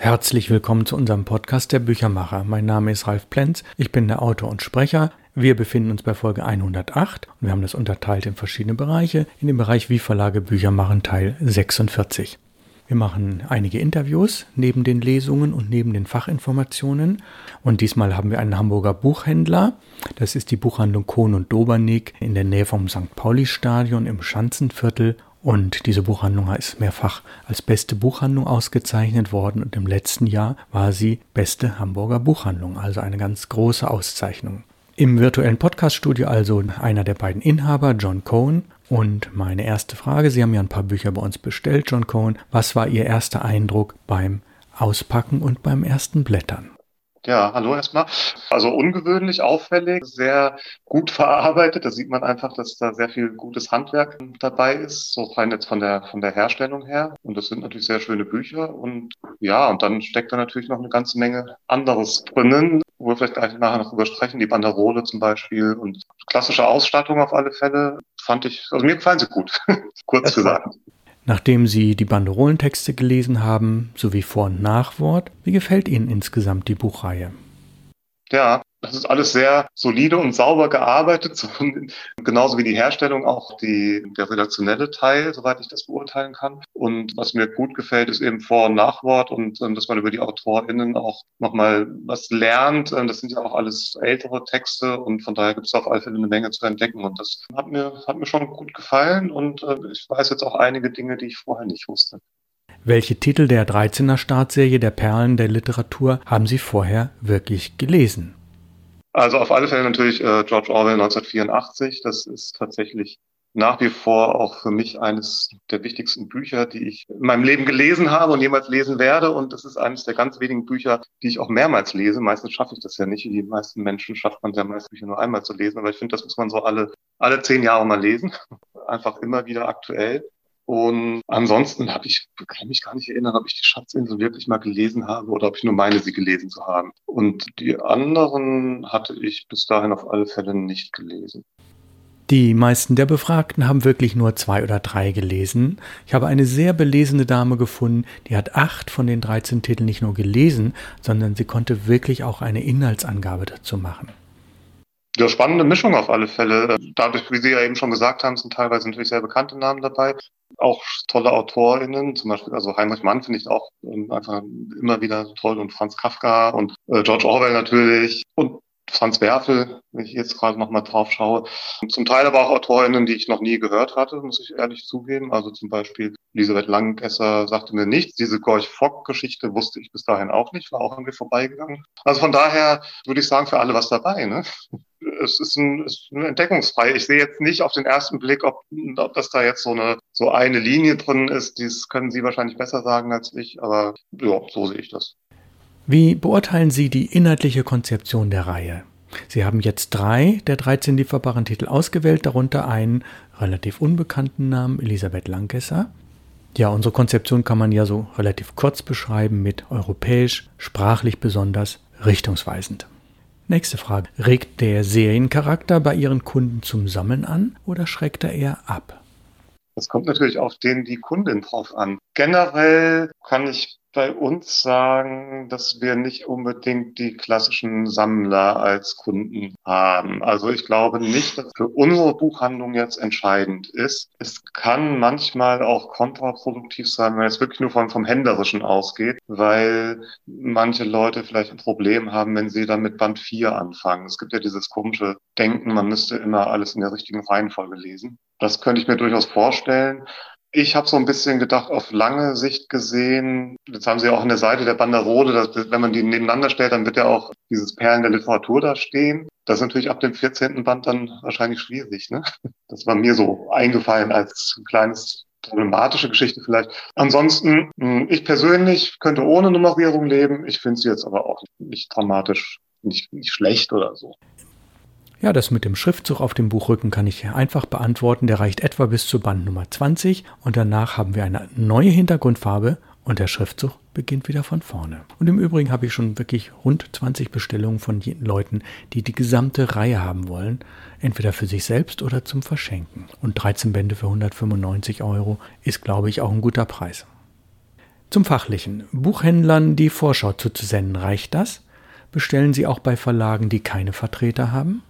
Herzlich willkommen zu unserem Podcast der Büchermacher. Mein Name ist Ralf Plenz, ich bin der Autor und Sprecher. Wir befinden uns bei Folge 108 und wir haben das unterteilt in verschiedene Bereiche. In dem Bereich Wie Verlage Bücher machen Teil 46. Wir machen einige Interviews neben den Lesungen und neben den Fachinformationen. Und diesmal haben wir einen Hamburger Buchhändler. Das ist die Buchhandlung Kohn und Dobernick in der Nähe vom St. Pauli-Stadion im Schanzenviertel. Und diese Buchhandlung ist mehrfach als beste Buchhandlung ausgezeichnet worden und im letzten Jahr war sie beste Hamburger Buchhandlung, also eine ganz große Auszeichnung. Im virtuellen Podcaststudio also einer der beiden Inhaber, John Cohen. Und meine erste Frage, Sie haben ja ein paar Bücher bei uns bestellt, John Cohen. Was war Ihr erster Eindruck beim Auspacken und beim ersten Blättern? Ja, hallo erstmal. Also ungewöhnlich, auffällig, sehr gut verarbeitet. Da sieht man einfach, dass da sehr viel gutes Handwerk dabei ist, so rein jetzt von der, von der Herstellung her. Und das sind natürlich sehr schöne Bücher. Und ja, und dann steckt da natürlich noch eine ganze Menge anderes drinnen, wo wir vielleicht gleich nachher noch drüber sprechen. Die Banderole zum Beispiel und klassische Ausstattung auf alle Fälle fand ich, also mir gefallen sie gut, kurz gesagt. Nachdem Sie die Banderolentexte gelesen haben, sowie Vor- und Nachwort, wie gefällt Ihnen insgesamt die Buchreihe? Ja, das ist alles sehr solide und sauber gearbeitet, so, genauso wie die Herstellung, auch die, der redaktionelle Teil, soweit ich das beurteilen kann. Und was mir gut gefällt, ist eben Vor- und Nachwort und ähm, dass man über die AutorInnen auch nochmal was lernt. Ähm, das sind ja auch alles ältere Texte und von daher gibt es auf alle Fälle eine Menge zu entdecken. Und das hat mir, hat mir schon gut gefallen und äh, ich weiß jetzt auch einige Dinge, die ich vorher nicht wusste. Welche Titel der 13er Startserie der Perlen der Literatur haben Sie vorher wirklich gelesen? Also auf alle Fälle natürlich äh, George Orwell 1984. Das ist tatsächlich nach wie vor auch für mich eines der wichtigsten Bücher, die ich in meinem Leben gelesen habe und jemals lesen werde. Und das ist eines der ganz wenigen Bücher, die ich auch mehrmals lese. Meistens schaffe ich das ja nicht. Die meisten Menschen schafft man ja meist Bücher nur einmal zu lesen. Aber ich finde, das muss man so alle, alle zehn Jahre mal lesen. Einfach immer wieder aktuell. Und ansonsten habe ich, kann mich gar nicht erinnern, ob ich die Schatzinsel wirklich mal gelesen habe oder ob ich nur meine, sie gelesen zu haben. Und die anderen hatte ich bis dahin auf alle Fälle nicht gelesen. Die meisten der Befragten haben wirklich nur zwei oder drei gelesen. Ich habe eine sehr belesene Dame gefunden, die hat acht von den 13 Titeln nicht nur gelesen, sondern sie konnte wirklich auch eine Inhaltsangabe dazu machen. Ja, spannende Mischung auf alle Fälle. Dadurch, wie Sie ja eben schon gesagt haben, sind teilweise natürlich sehr bekannte Namen dabei. Auch tolle AutorInnen, zum Beispiel, also Heinrich Mann finde ich auch ähm, einfach immer wieder toll und Franz Kafka und äh, George Orwell natürlich und Franz Werfel, wenn ich jetzt gerade nochmal drauf schaue. Zum Teil aber auch AutorInnen, die ich noch nie gehört hatte, muss ich ehrlich zugeben. Also zum Beispiel Elisabeth Langesser sagte mir nichts. Diese Gorch Fock-Geschichte wusste ich bis dahin auch nicht, war auch irgendwie vorbeigegangen. Also von daher würde ich sagen, für alle was dabei. Ne? Es ist, ein, es ist ein entdeckungsfrei. Ich sehe jetzt nicht auf den ersten Blick, ob, ob das da jetzt so eine, so eine Linie drin ist. Dies können Sie wahrscheinlich besser sagen als ich, aber ja, so sehe ich das. Wie beurteilen Sie die inhaltliche Konzeption der Reihe? Sie haben jetzt drei der 13 lieferbaren Titel ausgewählt, darunter einen relativ unbekannten Namen, Elisabeth Langesser. Ja, unsere Konzeption kann man ja so relativ kurz beschreiben mit europäisch, sprachlich besonders, richtungsweisend. Nächste Frage. Regt der Seriencharakter bei Ihren Kunden zum Sammeln an oder schreckt er eher ab? Das kommt natürlich auf den die Kundin drauf an. Generell kann ich bei uns sagen, dass wir nicht unbedingt die klassischen Sammler als Kunden haben. Also ich glaube nicht, dass für unsere Buchhandlung jetzt entscheidend ist. Es kann manchmal auch kontraproduktiv sein, wenn es wirklich nur vom, vom Händlerischen ausgeht, weil manche Leute vielleicht ein Problem haben, wenn sie dann mit Band 4 anfangen. Es gibt ja dieses komische Denken, man müsste immer alles in der richtigen Reihenfolge lesen. Das könnte ich mir durchaus vorstellen. Ich habe so ein bisschen gedacht, auf lange Sicht gesehen, jetzt haben Sie auch an der Seite der Banderole, dass, wenn man die nebeneinander stellt, dann wird ja auch dieses Perlen der Literatur da stehen. Das ist natürlich ab dem 14. Band dann wahrscheinlich schwierig. Ne? Das war mir so eingefallen als kleines problematische Geschichte vielleicht. Ansonsten, hm, ich persönlich könnte ohne Nummerierung leben. Ich finde sie jetzt aber auch nicht dramatisch, nicht, nicht schlecht oder so. Ja, das mit dem Schriftzug auf dem Buchrücken kann ich einfach beantworten. Der reicht etwa bis zu Band Nummer 20 und danach haben wir eine neue Hintergrundfarbe und der Schriftzug beginnt wieder von vorne. Und im Übrigen habe ich schon wirklich rund 20 Bestellungen von Leuten, die die gesamte Reihe haben wollen, entweder für sich selbst oder zum Verschenken. Und 13 Bände für 195 Euro ist, glaube ich, auch ein guter Preis. Zum Fachlichen. Buchhändlern die Vorschau zuzusenden, reicht das? Bestellen Sie auch bei Verlagen, die keine Vertreter haben?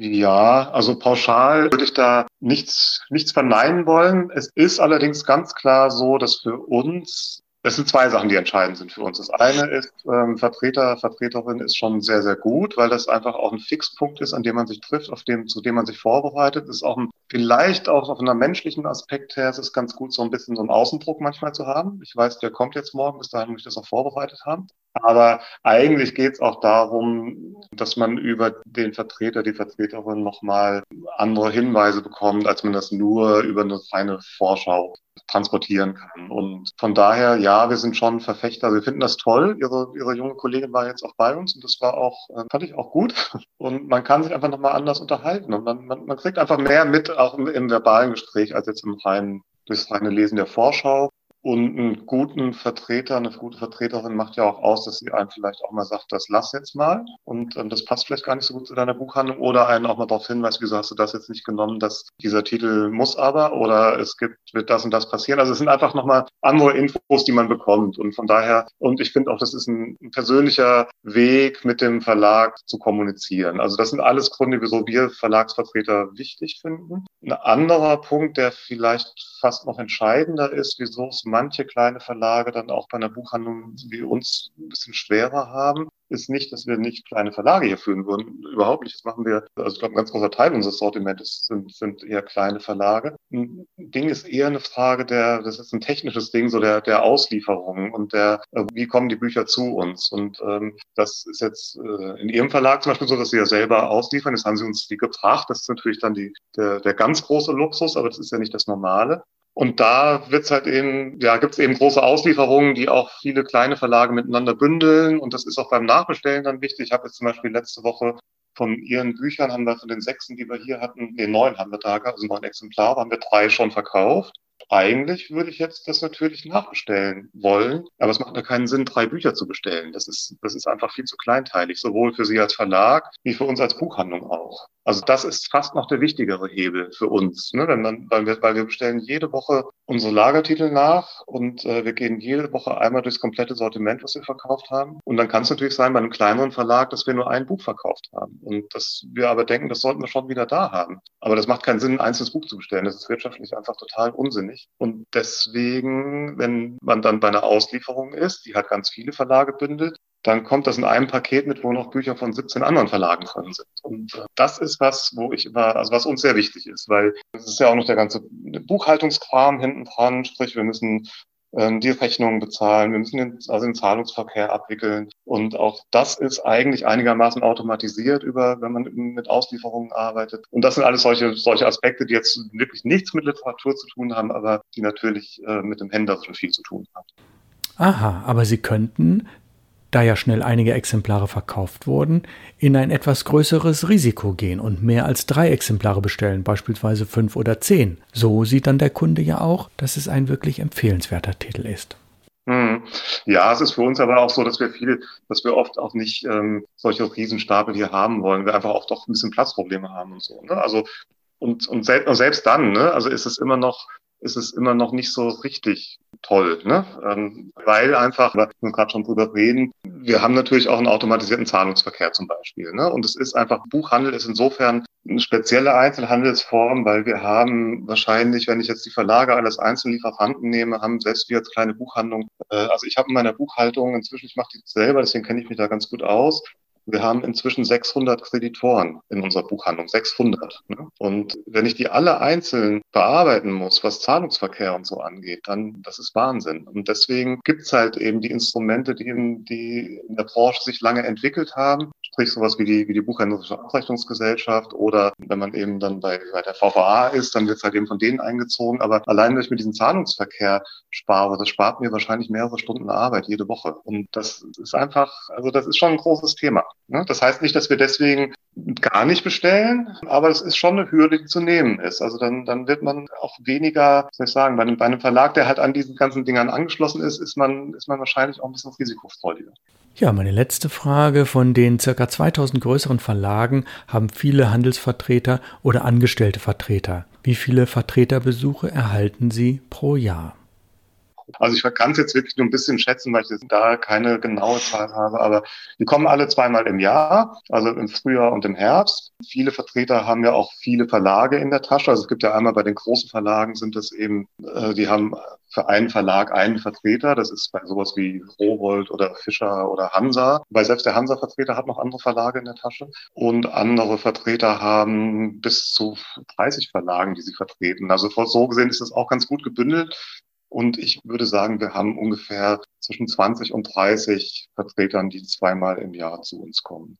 Ja, also pauschal würde ich da nichts, nichts verneinen wollen. Es ist allerdings ganz klar so, dass für uns es sind zwei Sachen, die entscheidend sind für uns. Das eine ist, ähm, Vertreter, Vertreterin ist schon sehr, sehr gut, weil das einfach auch ein Fixpunkt ist, an dem man sich trifft, auf dem, zu dem man sich vorbereitet. Das ist auch ein, vielleicht auch auf einer menschlichen Aspekt her, es ist ganz gut, so ein bisschen so einen Außendruck manchmal zu haben. Ich weiß, der kommt jetzt morgen, bis dahin muss ich das auch vorbereitet haben. Aber eigentlich geht es auch darum, dass man über den Vertreter, die Vertreterin nochmal andere Hinweise bekommt, als man das nur über eine feine Vorschau transportieren kann. Und von daher, ja, wir sind schon Verfechter. Wir finden das toll. Ihre, ihre junge Kollegin war jetzt auch bei uns und das war auch, äh, fand ich auch gut. Und man kann sich einfach nochmal anders unterhalten und man, man, man kriegt einfach mehr mit, auch im, im verbalen Gespräch, als jetzt im reinen durchs reine Lesen der Vorschau. Und einen guten Vertreter, eine gute Vertreterin macht ja auch aus, dass sie einem vielleicht auch mal sagt, das lass jetzt mal und ähm, das passt vielleicht gar nicht so gut zu deiner Buchhandlung oder einen auch mal darauf hinweist, wieso hast du das jetzt nicht genommen, dass dieser Titel muss aber oder es gibt, wird das und das passieren. Also es sind einfach nochmal andere Infos, die man bekommt und von daher, und ich finde auch, das ist ein persönlicher Weg mit dem Verlag zu kommunizieren. Also das sind alles Gründe, wieso wir Verlagsvertreter wichtig finden. Ein anderer Punkt, der vielleicht fast noch entscheidender ist, wieso es manche kleine Verlage dann auch bei einer Buchhandlung wie uns ein bisschen schwerer haben, ist nicht, dass wir nicht kleine Verlage hier führen würden. Überhaupt nicht. Das machen wir, also ich glaube, ein ganz großer Teil unseres Sortiments sind, sind eher kleine Verlage. Ein Ding ist eher eine Frage der, das ist ein technisches Ding, so der, der Auslieferung und der, äh, wie kommen die Bücher zu uns? Und ähm, das ist jetzt äh, in Ihrem Verlag zum Beispiel so, dass Sie ja selber ausliefern. Jetzt haben Sie uns die gebracht. Das ist natürlich dann die, der, der ganz große Luxus, aber das ist ja nicht das Normale. Und da wird's halt eben, ja, gibt's eben große Auslieferungen, die auch viele kleine Verlage miteinander bündeln. Und das ist auch beim Nachbestellen dann wichtig. Ich habe jetzt zum Beispiel letzte Woche von Ihren Büchern haben wir von den sechsten, die wir hier hatten, nee, neun haben wir da also neun Exemplare, haben wir drei schon verkauft. Eigentlich würde ich jetzt das natürlich nachbestellen wollen, aber es macht ja keinen Sinn, drei Bücher zu bestellen. Das ist, das ist einfach viel zu kleinteilig, sowohl für Sie als Verlag wie für uns als Buchhandlung auch. Also das ist fast noch der wichtigere Hebel für uns, ne? Wenn man, weil, wir, weil wir bestellen jede Woche unsere Lagertitel nach und äh, wir gehen jede Woche einmal durchs komplette Sortiment, was wir verkauft haben. Und dann kann es natürlich sein bei einem kleineren Verlag, dass wir nur ein Buch verkauft haben und dass wir aber denken, das sollten wir schon wieder da haben. Aber das macht keinen Sinn, ein einzelnes Buch zu bestellen. Das ist wirtschaftlich einfach total unsinnig. Und deswegen, wenn man dann bei einer Auslieferung ist, die hat ganz viele Verlage bündelt, dann kommt das in einem Paket mit, wo noch Bücher von 17 anderen Verlagen drin sind. Und äh, das ist was, wo ich immer, also was uns sehr wichtig ist, weil es ist ja auch noch der ganze Buchhaltungskram hinten dran, sprich, wir müssen ähm, die Rechnungen bezahlen, wir müssen den, also den Zahlungsverkehr abwickeln. Und auch das ist eigentlich einigermaßen automatisiert über, wenn man mit Auslieferungen arbeitet. Und das sind alles solche, solche Aspekte, die jetzt wirklich nichts mit Literatur zu tun haben, aber die natürlich äh, mit dem Händlerischen viel zu tun haben. Aha, aber Sie könnten da ja schnell einige Exemplare verkauft wurden, in ein etwas größeres Risiko gehen und mehr als drei Exemplare bestellen, beispielsweise fünf oder zehn. So sieht dann der Kunde ja auch, dass es ein wirklich empfehlenswerter Titel ist. Hm. Ja, es ist für uns aber auch so, dass wir viel, dass wir oft auch nicht ähm, solche Riesenstapel hier haben wollen. Wir einfach oft auch ein bisschen Platzprobleme haben und so. Ne? Also und, und, selbst, und selbst dann, ne? also ist es immer noch ist es immer noch nicht so richtig toll, ne? Ähm, weil einfach, wir gerade schon drüber reden, wir haben natürlich auch einen automatisierten Zahlungsverkehr zum Beispiel. Ne? Und es ist einfach, Buchhandel ist insofern eine spezielle Einzelhandelsform, weil wir haben wahrscheinlich, wenn ich jetzt die Verlage alles Einzellieferanten nehme, haben selbst wir als kleine Buchhandlung, äh, also ich habe in meiner Buchhaltung inzwischen, ich mache die selber, deswegen kenne ich mich da ganz gut aus, wir haben inzwischen 600 Kreditoren in unserer Buchhandlung, 600. Ne? Und wenn ich die alle einzeln bearbeiten muss, was Zahlungsverkehr und so angeht, dann das ist Wahnsinn. Und deswegen gibt's halt eben die Instrumente, die in, die in der Branche sich lange entwickelt haben, sprich sowas wie die, wie die Buchhändlerische Abrechnungsgesellschaft oder wenn man eben dann bei, bei der VVA ist, dann wird's halt eben von denen eingezogen. Aber allein, wenn ich mit diesem Zahlungsverkehr spare, das spart mir wahrscheinlich mehrere Stunden Arbeit jede Woche. Und das ist einfach, also das ist schon ein großes Thema. Ne? Das heißt nicht, dass wir deswegen gar nicht bestellen, aber es ist schon eine Hürde, die zu nehmen ist. Also dann, dann wird man auch weniger, soll ich sagen, bei einem, bei einem Verlag, der halt an diesen ganzen Dingern angeschlossen ist, ist man, ist man wahrscheinlich auch ein bisschen risikofreudiger. Ja, meine letzte Frage. Von den circa 2000 größeren Verlagen haben viele Handelsvertreter oder angestellte Vertreter. Wie viele Vertreterbesuche erhalten Sie pro Jahr? Also ich kann es jetzt wirklich nur ein bisschen schätzen, weil ich da keine genaue Zahl habe, aber die kommen alle zweimal im Jahr, also im Frühjahr und im Herbst. Viele Vertreter haben ja auch viele Verlage in der Tasche. Also es gibt ja einmal bei den großen Verlagen sind es eben, äh, die haben für einen Verlag einen Vertreter. Das ist bei sowas wie Rowold oder Fischer oder Hansa. Weil selbst der Hansa-Vertreter hat noch andere Verlage in der Tasche. Und andere Vertreter haben bis zu 30 Verlagen, die sie vertreten. Also so gesehen ist das auch ganz gut gebündelt. Und ich würde sagen, wir haben ungefähr zwischen 20 und 30 Vertretern, die zweimal im Jahr zu uns kommen.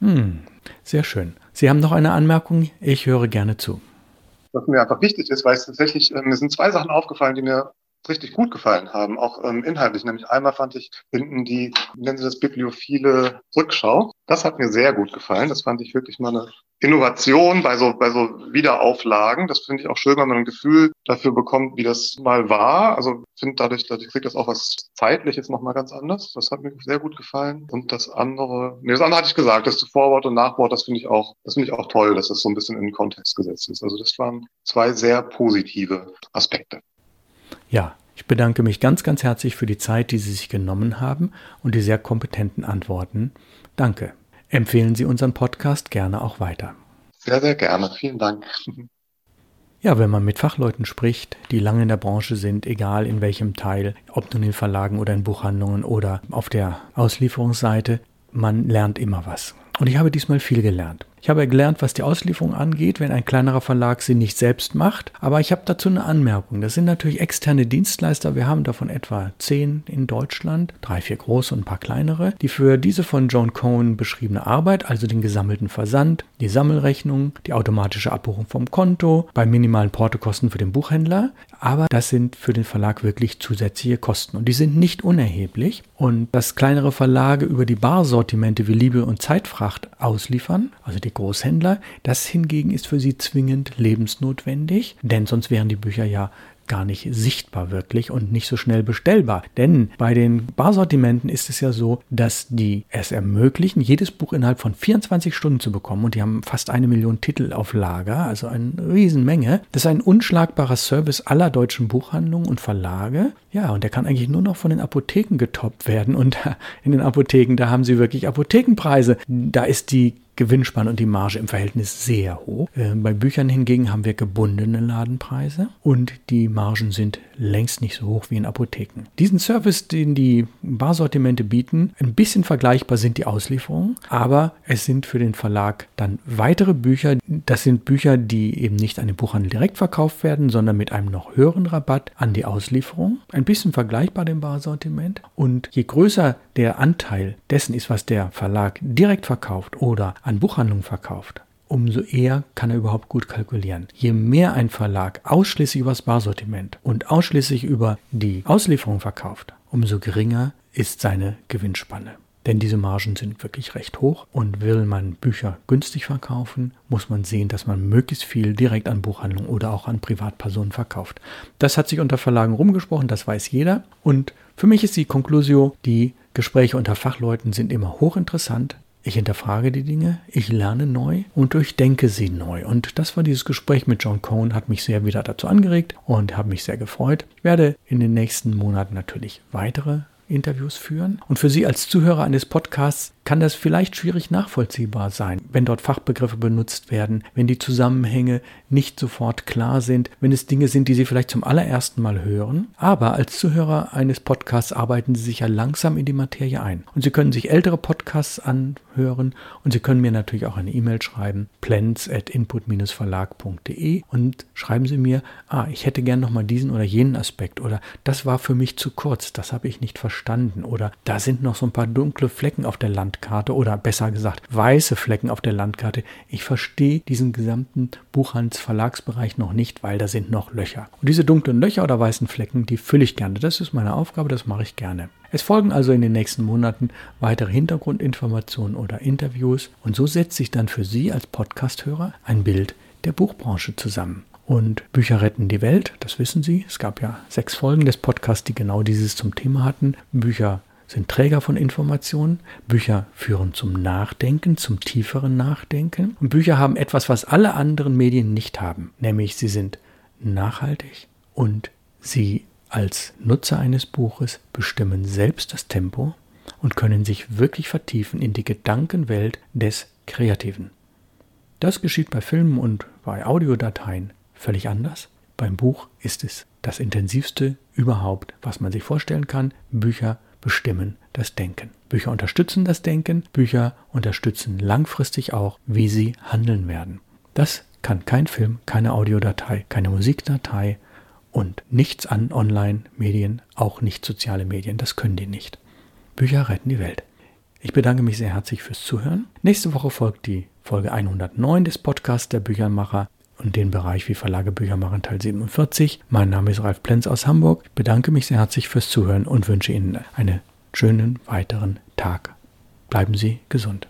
Hm, sehr schön. Sie haben noch eine Anmerkung? Ich höre gerne zu. Was mir einfach wichtig ist, weil es tatsächlich, äh, mir sind zwei Sachen aufgefallen, die mir richtig gut gefallen haben, auch ähm, inhaltlich. Nämlich einmal fand ich hinten die, nennen Sie das bibliophile Rückschau. Das hat mir sehr gut gefallen. Das fand ich wirklich mal eine Innovation bei so, bei so Wiederauflagen. Das finde ich auch schön, wenn man ein Gefühl dafür bekommt, wie das mal war. Also finde dadurch, dadurch kriegt das auch was Zeitliches nochmal ganz anders. Das hat mir sehr gut gefallen. Und das andere, nee, das andere hatte ich gesagt, das Vorwort und Nachwort, das finde ich auch, das finde ich auch toll, dass das so ein bisschen in den Kontext gesetzt ist. Also das waren zwei sehr positive Aspekte. Ja, ich bedanke mich ganz, ganz herzlich für die Zeit, die Sie sich genommen haben und die sehr kompetenten Antworten. Danke. Empfehlen Sie unseren Podcast gerne auch weiter. Sehr, sehr gerne. Vielen Dank. Ja, wenn man mit Fachleuten spricht, die lange in der Branche sind, egal in welchem Teil, ob nun in Verlagen oder in Buchhandlungen oder auf der Auslieferungsseite, man lernt immer was. Und ich habe diesmal viel gelernt. Ich habe gelernt, was die Auslieferung angeht, wenn ein kleinerer Verlag sie nicht selbst macht. Aber ich habe dazu eine Anmerkung. Das sind natürlich externe Dienstleister. Wir haben davon etwa zehn in Deutschland, drei, vier große und ein paar kleinere, die für diese von John Cohen beschriebene Arbeit, also den gesammelten Versand, die Sammelrechnung, die automatische Abbuchung vom Konto, bei minimalen Portokosten für den Buchhändler, aber das sind für den Verlag wirklich zusätzliche Kosten und die sind nicht unerheblich. Und dass kleinere Verlage über die Barsortimente wie Liebe und Zeitfracht ausliefern, also die Großhändler, das hingegen ist für sie zwingend lebensnotwendig, denn sonst wären die Bücher ja gar nicht sichtbar wirklich und nicht so schnell bestellbar. Denn bei den Barsortimenten ist es ja so, dass die es ermöglichen, jedes Buch innerhalb von 24 Stunden zu bekommen und die haben fast eine Million Titel auf Lager, also eine Riesenmenge. Das ist ein unschlagbarer Service aller deutschen Buchhandlungen und Verlage. Ja, und der kann eigentlich nur noch von den Apotheken getoppt werden und in den Apotheken, da haben sie wirklich Apothekenpreise. Da ist die Gewinnspanne und die Marge im Verhältnis sehr hoch. Äh, bei Büchern hingegen haben wir gebundene Ladenpreise und die Margen sind längst nicht so hoch wie in Apotheken. Diesen Service, den die Barsortimente bieten, ein bisschen vergleichbar sind die Auslieferungen, aber es sind für den Verlag dann weitere Bücher. Das sind Bücher, die eben nicht an den Buchhandel direkt verkauft werden, sondern mit einem noch höheren Rabatt an die Auslieferung. Ein bisschen vergleichbar dem Barsortiment. Und je größer der Anteil dessen ist, was der Verlag direkt verkauft oder an Buchhandlungen verkauft, umso eher kann er überhaupt gut kalkulieren. Je mehr ein Verlag ausschließlich über das Barsortiment und ausschließlich über die Auslieferung verkauft, umso geringer ist seine Gewinnspanne. Denn diese Margen sind wirklich recht hoch und will man Bücher günstig verkaufen, muss man sehen, dass man möglichst viel direkt an Buchhandlungen oder auch an Privatpersonen verkauft. Das hat sich unter Verlagen rumgesprochen, das weiß jeder. Und für mich ist die Conclusio, die Gespräche unter Fachleuten sind immer hochinteressant. Ich hinterfrage die Dinge, ich lerne neu und durchdenke sie neu. Und das war dieses Gespräch mit John Cohn, hat mich sehr wieder dazu angeregt und habe mich sehr gefreut. Ich werde in den nächsten Monaten natürlich weitere Interviews führen. Und für Sie als Zuhörer eines Podcasts kann das vielleicht schwierig nachvollziehbar sein, wenn dort Fachbegriffe benutzt werden, wenn die Zusammenhänge nicht sofort klar sind, wenn es Dinge sind, die Sie vielleicht zum allerersten Mal hören. Aber als Zuhörer eines Podcasts arbeiten Sie sich ja langsam in die Materie ein. Und Sie können sich ältere Podcasts anhören und Sie können mir natürlich auch eine E-Mail schreiben, plans at input-verlag.de und schreiben Sie mir, ah, ich hätte gern nochmal diesen oder jenen Aspekt oder das war für mich zu kurz, das habe ich nicht verstanden oder da sind noch so ein paar dunkle Flecken auf der Landkarte Landkarte oder besser gesagt weiße Flecken auf der Landkarte. Ich verstehe diesen gesamten Buchhandelsverlagsbereich noch nicht, weil da sind noch Löcher. Und diese dunklen Löcher oder weißen Flecken, die fülle ich gerne. Das ist meine Aufgabe, das mache ich gerne. Es folgen also in den nächsten Monaten weitere Hintergrundinformationen oder Interviews und so setzt sich dann für Sie als Podcasthörer ein Bild der Buchbranche zusammen. Und Bücher retten die Welt, das wissen Sie. Es gab ja sechs Folgen des Podcasts, die genau dieses zum Thema hatten. Bücher sind Träger von Informationen. Bücher führen zum Nachdenken, zum tieferen Nachdenken. Und Bücher haben etwas, was alle anderen Medien nicht haben, nämlich sie sind nachhaltig und sie als Nutzer eines Buches bestimmen selbst das Tempo und können sich wirklich vertiefen in die Gedankenwelt des Kreativen. Das geschieht bei Filmen und bei Audiodateien völlig anders. Beim Buch ist es das intensivste überhaupt, was man sich vorstellen kann. Bücher bestimmen das Denken. Bücher unterstützen das Denken, Bücher unterstützen langfristig auch, wie sie handeln werden. Das kann kein Film, keine Audiodatei, keine Musikdatei und nichts an Online-Medien, auch nicht soziale Medien, das können die nicht. Bücher retten die Welt. Ich bedanke mich sehr herzlich fürs Zuhören. Nächste Woche folgt die Folge 109 des Podcasts der Büchermacher und den Bereich wie Verlage Bücher machen Teil 47. Mein Name ist Ralf Plenz aus Hamburg. Ich bedanke mich sehr herzlich fürs Zuhören und wünsche Ihnen einen schönen weiteren Tag. Bleiben Sie gesund.